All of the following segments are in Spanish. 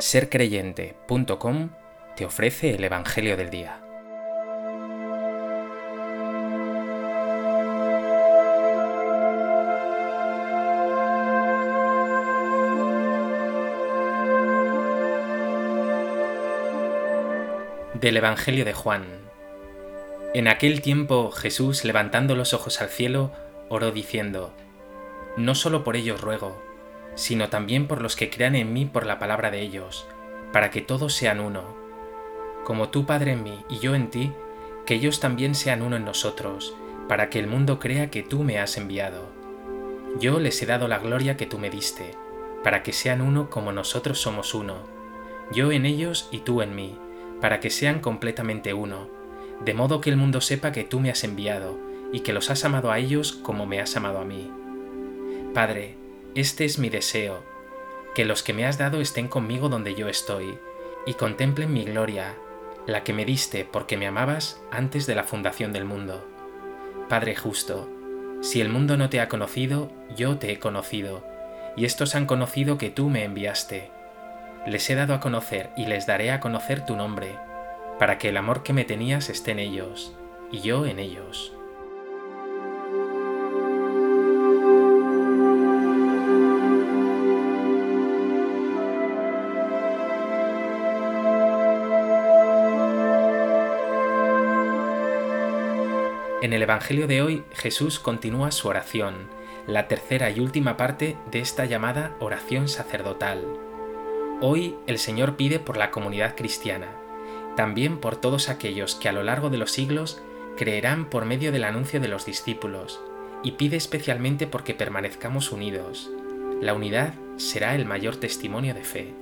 sercreyente.com te ofrece el Evangelio del Día. Del Evangelio de Juan. En aquel tiempo Jesús, levantando los ojos al cielo, oró diciendo, No solo por ellos ruego, sino también por los que crean en mí por la palabra de ellos, para que todos sean uno. Como tú, Padre, en mí y yo en ti, que ellos también sean uno en nosotros, para que el mundo crea que tú me has enviado. Yo les he dado la gloria que tú me diste, para que sean uno como nosotros somos uno, yo en ellos y tú en mí, para que sean completamente uno, de modo que el mundo sepa que tú me has enviado, y que los has amado a ellos como me has amado a mí. Padre, este es mi deseo, que los que me has dado estén conmigo donde yo estoy, y contemplen mi gloria, la que me diste porque me amabas antes de la fundación del mundo. Padre justo, si el mundo no te ha conocido, yo te he conocido, y estos han conocido que tú me enviaste. Les he dado a conocer y les daré a conocer tu nombre, para que el amor que me tenías esté en ellos, y yo en ellos. En el Evangelio de hoy Jesús continúa su oración, la tercera y última parte de esta llamada oración sacerdotal. Hoy el Señor pide por la comunidad cristiana, también por todos aquellos que a lo largo de los siglos creerán por medio del anuncio de los discípulos, y pide especialmente porque permanezcamos unidos. La unidad será el mayor testimonio de fe.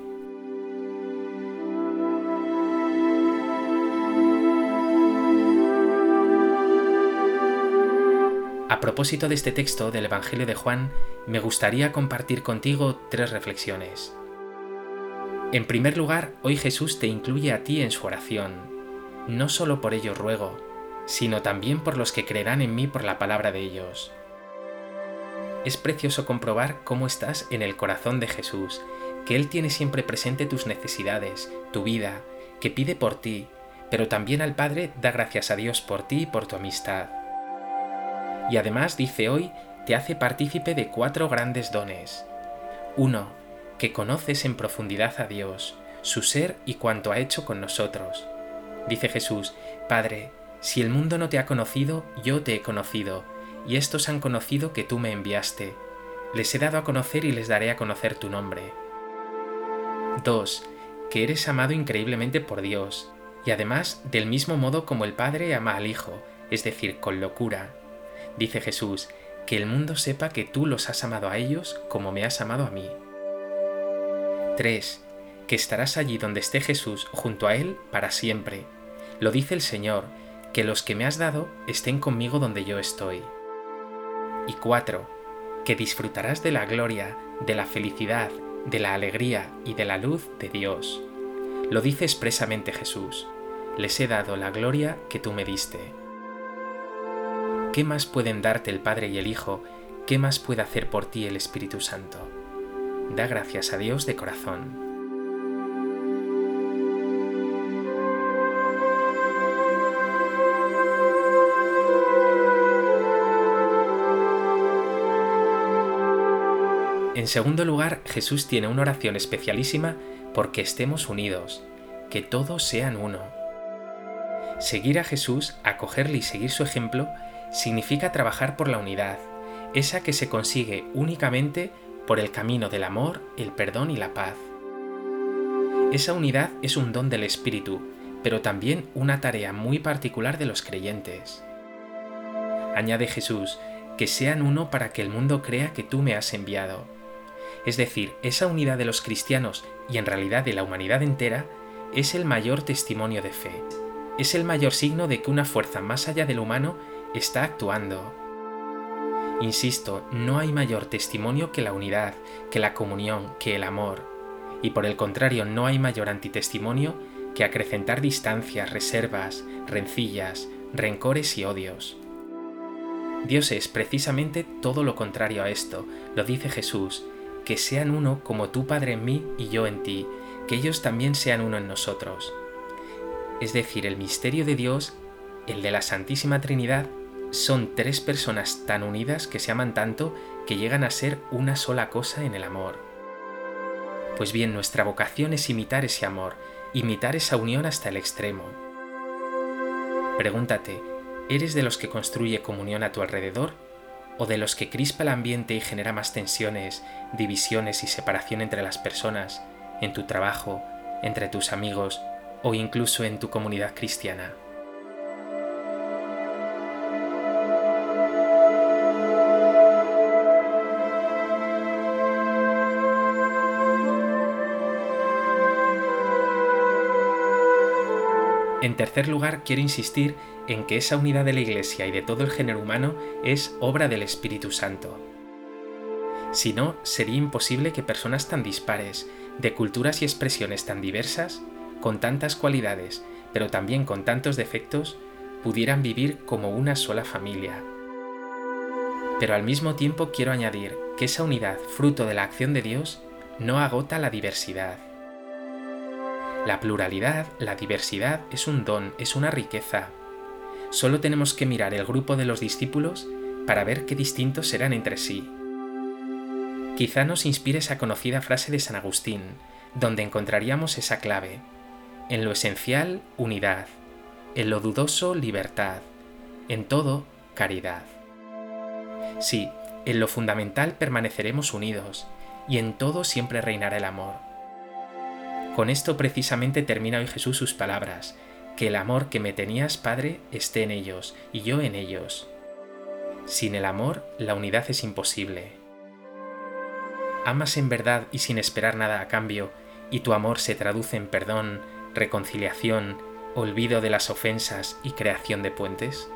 A propósito de este texto del Evangelio de Juan, me gustaría compartir contigo tres reflexiones. En primer lugar, hoy Jesús te incluye a ti en su oración. No solo por ellos ruego, sino también por los que creerán en mí por la palabra de ellos. Es precioso comprobar cómo estás en el corazón de Jesús, que Él tiene siempre presente tus necesidades, tu vida, que pide por ti, pero también al Padre da gracias a Dios por ti y por tu amistad y además dice hoy te hace partícipe de cuatro grandes dones. Uno, que conoces en profundidad a Dios, su ser y cuanto ha hecho con nosotros. Dice Jesús, Padre, si el mundo no te ha conocido, yo te he conocido, y estos han conocido que tú me enviaste. Les he dado a conocer y les daré a conocer tu nombre. 2. Que eres amado increíblemente por Dios, y además del mismo modo como el Padre ama al Hijo, es decir, con locura, dice Jesús, que el mundo sepa que tú los has amado a ellos como me has amado a mí. 3. Que estarás allí donde esté Jesús junto a Él para siempre. Lo dice el Señor, que los que me has dado estén conmigo donde yo estoy. Y 4. Que disfrutarás de la gloria, de la felicidad, de la alegría y de la luz de Dios. Lo dice expresamente Jesús. Les he dado la gloria que tú me diste. ¿Qué más pueden darte el Padre y el Hijo? ¿Qué más puede hacer por ti el Espíritu Santo? Da gracias a Dios de corazón. En segundo lugar, Jesús tiene una oración especialísima porque estemos unidos, que todos sean uno. Seguir a Jesús, acogerle y seguir su ejemplo significa trabajar por la unidad, esa que se consigue únicamente por el camino del amor, el perdón y la paz. Esa unidad es un don del Espíritu, pero también una tarea muy particular de los creyentes. Añade Jesús, que sean uno para que el mundo crea que tú me has enviado. Es decir, esa unidad de los cristianos y en realidad de la humanidad entera es el mayor testimonio de fe. Es el mayor signo de que una fuerza más allá del humano está actuando. Insisto, no hay mayor testimonio que la unidad, que la comunión, que el amor. Y por el contrario, no hay mayor antitestimonio que acrecentar distancias, reservas, rencillas, rencores y odios. Dios es precisamente todo lo contrario a esto, lo dice Jesús, que sean uno como tú Padre en mí y yo en ti, que ellos también sean uno en nosotros. Es decir, el misterio de Dios, el de la Santísima Trinidad, son tres personas tan unidas que se aman tanto que llegan a ser una sola cosa en el amor. Pues bien, nuestra vocación es imitar ese amor, imitar esa unión hasta el extremo. Pregúntate, ¿eres de los que construye comunión a tu alrededor? ¿O de los que crispa el ambiente y genera más tensiones, divisiones y separación entre las personas, en tu trabajo, entre tus amigos o incluso en tu comunidad cristiana? En tercer lugar, quiero insistir en que esa unidad de la Iglesia y de todo el género humano es obra del Espíritu Santo. Si no, sería imposible que personas tan dispares, de culturas y expresiones tan diversas, con tantas cualidades, pero también con tantos defectos, pudieran vivir como una sola familia. Pero al mismo tiempo quiero añadir que esa unidad, fruto de la acción de Dios, no agota la diversidad. La pluralidad, la diversidad es un don, es una riqueza. Solo tenemos que mirar el grupo de los discípulos para ver qué distintos serán entre sí. Quizá nos inspire esa conocida frase de San Agustín, donde encontraríamos esa clave. En lo esencial, unidad. En lo dudoso, libertad. En todo, caridad. Sí, en lo fundamental permaneceremos unidos, y en todo siempre reinará el amor. Con esto precisamente termina hoy Jesús sus palabras, que el amor que me tenías, Padre, esté en ellos y yo en ellos. Sin el amor, la unidad es imposible. Amas en verdad y sin esperar nada a cambio, y tu amor se traduce en perdón, reconciliación, olvido de las ofensas y creación de puentes?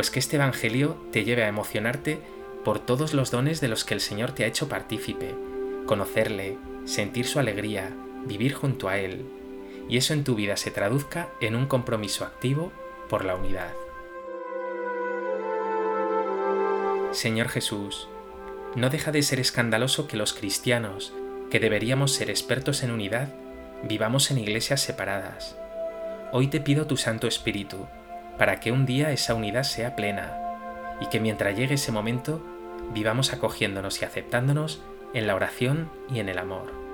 Pues que este Evangelio te lleve a emocionarte por todos los dones de los que el Señor te ha hecho partícipe, conocerle, sentir su alegría, vivir junto a Él, y eso en tu vida se traduzca en un compromiso activo por la unidad. Señor Jesús, no deja de ser escandaloso que los cristianos, que deberíamos ser expertos en unidad, vivamos en iglesias separadas. Hoy te pido tu Santo Espíritu, para que un día esa unidad sea plena y que mientras llegue ese momento vivamos acogiéndonos y aceptándonos en la oración y en el amor.